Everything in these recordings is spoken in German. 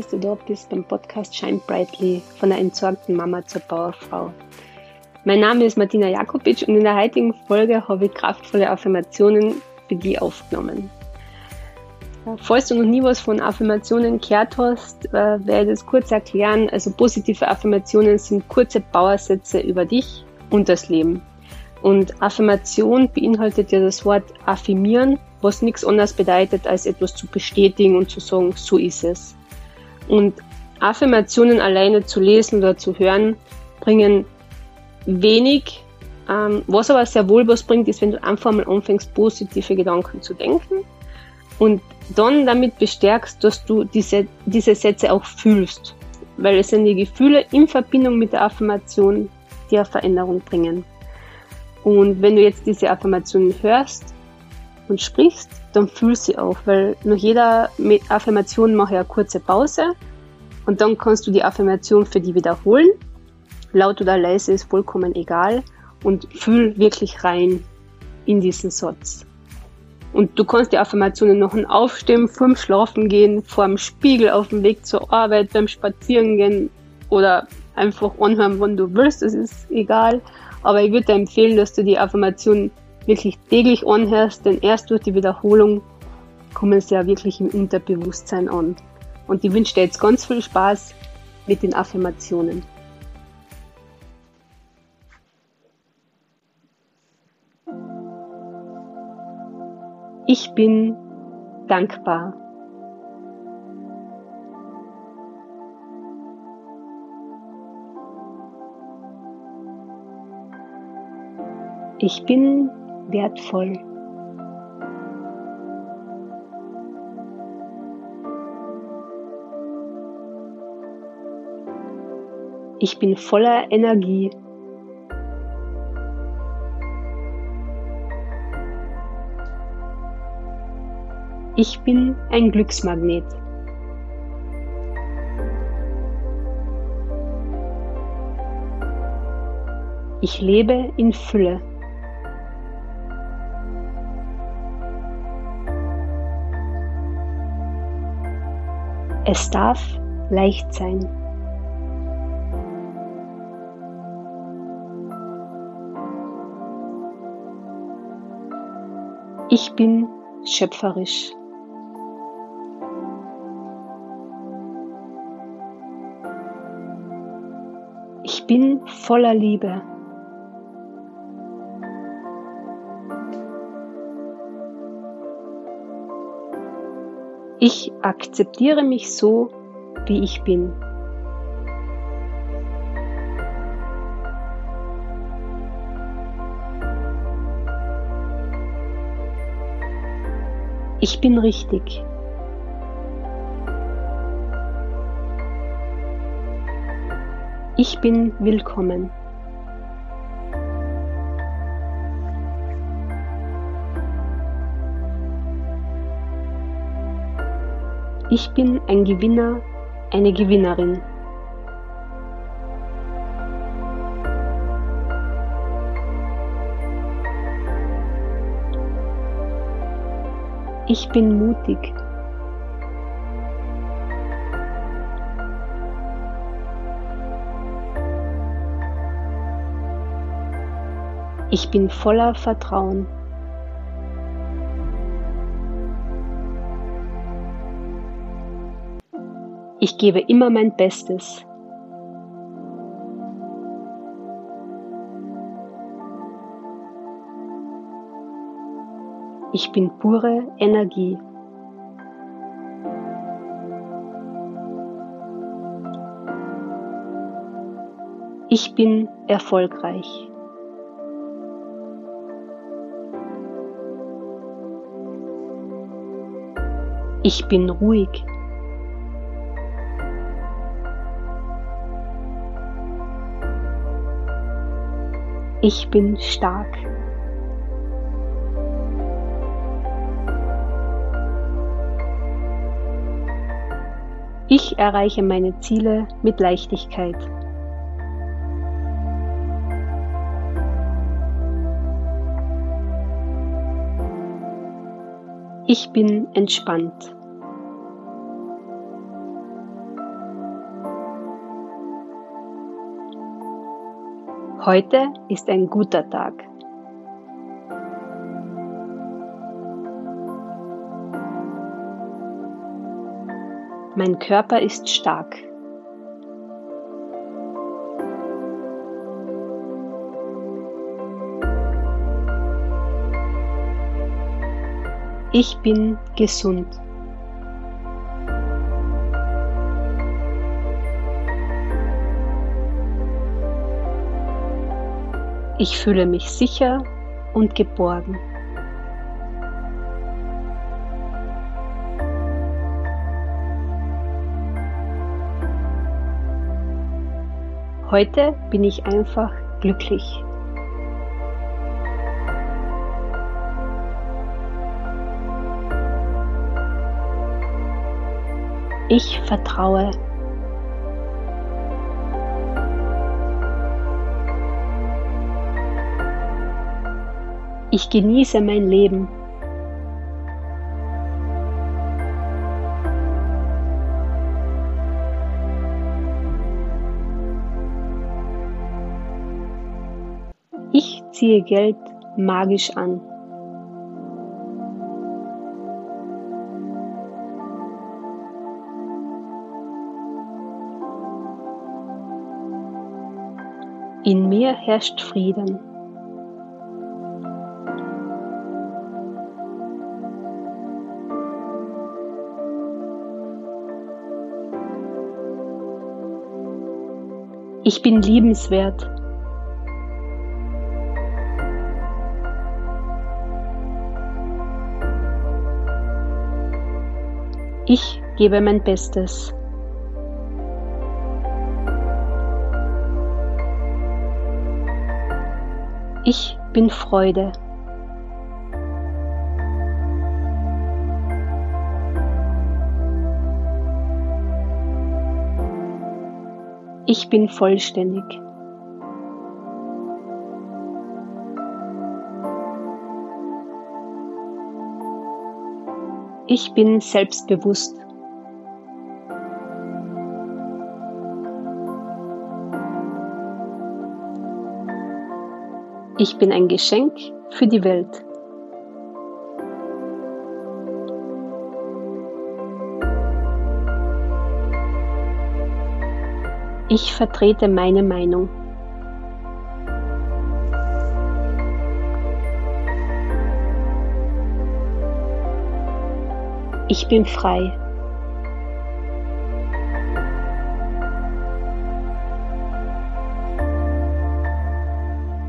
dass du dort bist beim Podcast Shine Brightly von der entsorgten Mama zur Powerfrau. Mein Name ist Martina Jakobic und in der heutigen Folge habe ich kraftvolle Affirmationen für dich aufgenommen. Falls du noch nie was von Affirmationen gehört hast, äh, werde ich das kurz erklären. Also positive Affirmationen sind kurze Bauersätze über dich und das Leben. Und Affirmation beinhaltet ja das Wort affirmieren, was nichts anderes bedeutet, als etwas zu bestätigen und zu sagen, so ist es. Und Affirmationen alleine zu lesen oder zu hören, bringen wenig. Ähm, was aber sehr wohl was bringt, ist, wenn du einfach mal anfängst, positive Gedanken zu denken und dann damit bestärkst, dass du diese, diese Sätze auch fühlst. Weil es sind die Gefühle in Verbindung mit der Affirmation, die eine Veränderung bringen. Und wenn du jetzt diese Affirmationen hörst und sprichst, dann fühlst sie auch, weil nach jeder Affirmation mache ich eine kurze Pause und dann kannst du die Affirmation für die wiederholen. Laut oder leise ist vollkommen egal und fühl wirklich rein in diesen Satz. Und du kannst die Affirmationen noch aufstimmen, vorm Schlafen gehen, vorm Spiegel auf dem Weg zur Arbeit, beim Spazierengehen oder einfach anhören, wann du willst, das ist egal. Aber ich würde dir empfehlen, dass du die Affirmation wirklich täglich anhörst, denn erst durch die Wiederholung kommen sie ja wirklich im Unterbewusstsein an. Und ich wünsche dir jetzt ganz viel Spaß mit den Affirmationen. Ich bin dankbar. Ich bin wertvoll. Ich bin voller Energie. Ich bin ein Glücksmagnet. Ich lebe in Fülle. Es darf leicht sein. Ich bin schöpferisch. Ich bin voller Liebe. Ich akzeptiere mich so, wie ich bin. Ich bin richtig. Ich bin willkommen. Ich bin ein Gewinner, eine Gewinnerin. Ich bin mutig. Ich bin voller Vertrauen. Ich gebe immer mein Bestes. Ich bin pure Energie. Ich bin erfolgreich. Ich bin ruhig. Ich bin stark. Ich erreiche meine Ziele mit Leichtigkeit. Ich bin entspannt. Heute ist ein guter Tag. Mein Körper ist stark. Ich bin gesund. Ich fühle mich sicher und geborgen. Heute bin ich einfach glücklich. Ich vertraue. Ich genieße mein Leben. Ich ziehe Geld magisch an. In mir herrscht Frieden. Ich bin liebenswert. Ich gebe mein Bestes. Ich bin Freude. Ich bin vollständig. Ich bin selbstbewusst. Ich bin ein Geschenk für die Welt. Ich vertrete meine Meinung. Ich bin frei.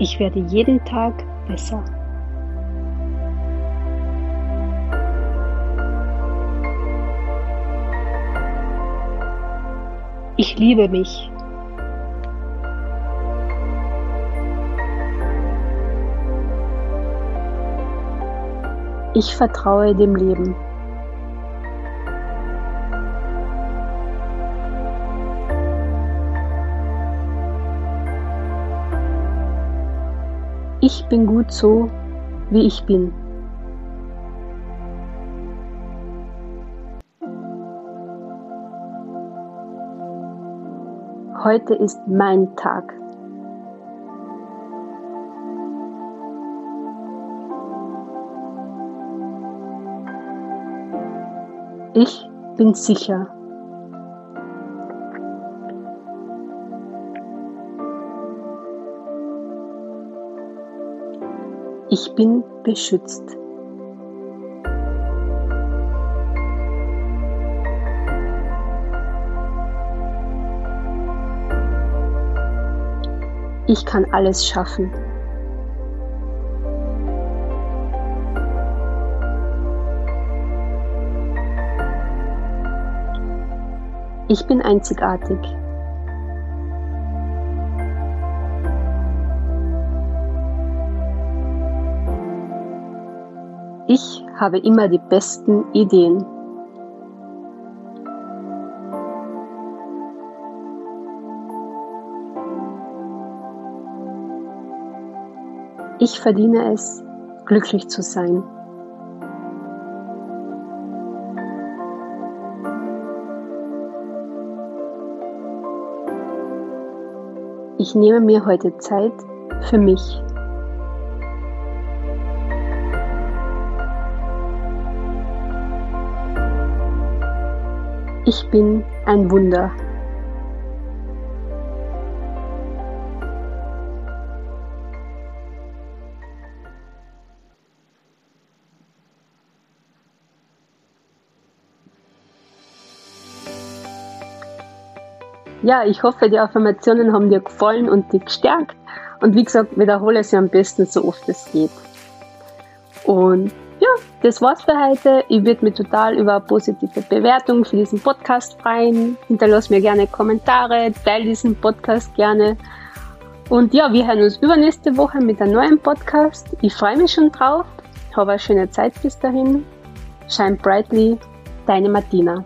Ich werde jeden Tag besser. Ich liebe mich. Ich vertraue dem Leben. Ich bin gut so, wie ich bin. Heute ist mein Tag. Ich bin sicher. Ich bin beschützt. Ich kann alles schaffen. Ich bin einzigartig. Ich habe immer die besten Ideen. Ich verdiene es, glücklich zu sein. Ich nehme mir heute Zeit für mich. Ich bin ein Wunder. Ja, ich hoffe, die Affirmationen haben dir gefallen und dich gestärkt. Und wie gesagt, wiederhole sie am besten so oft es geht. Und ja, das war's für heute. Ich würde mich total über eine positive Bewertung für diesen Podcast freuen. Hinterlass mir gerne Kommentare, teile diesen Podcast gerne. Und ja, wir hören uns übernächste Woche mit einem neuen Podcast. Ich freue mich schon drauf. Habe eine schöne Zeit bis dahin. Shine brightly, deine Martina.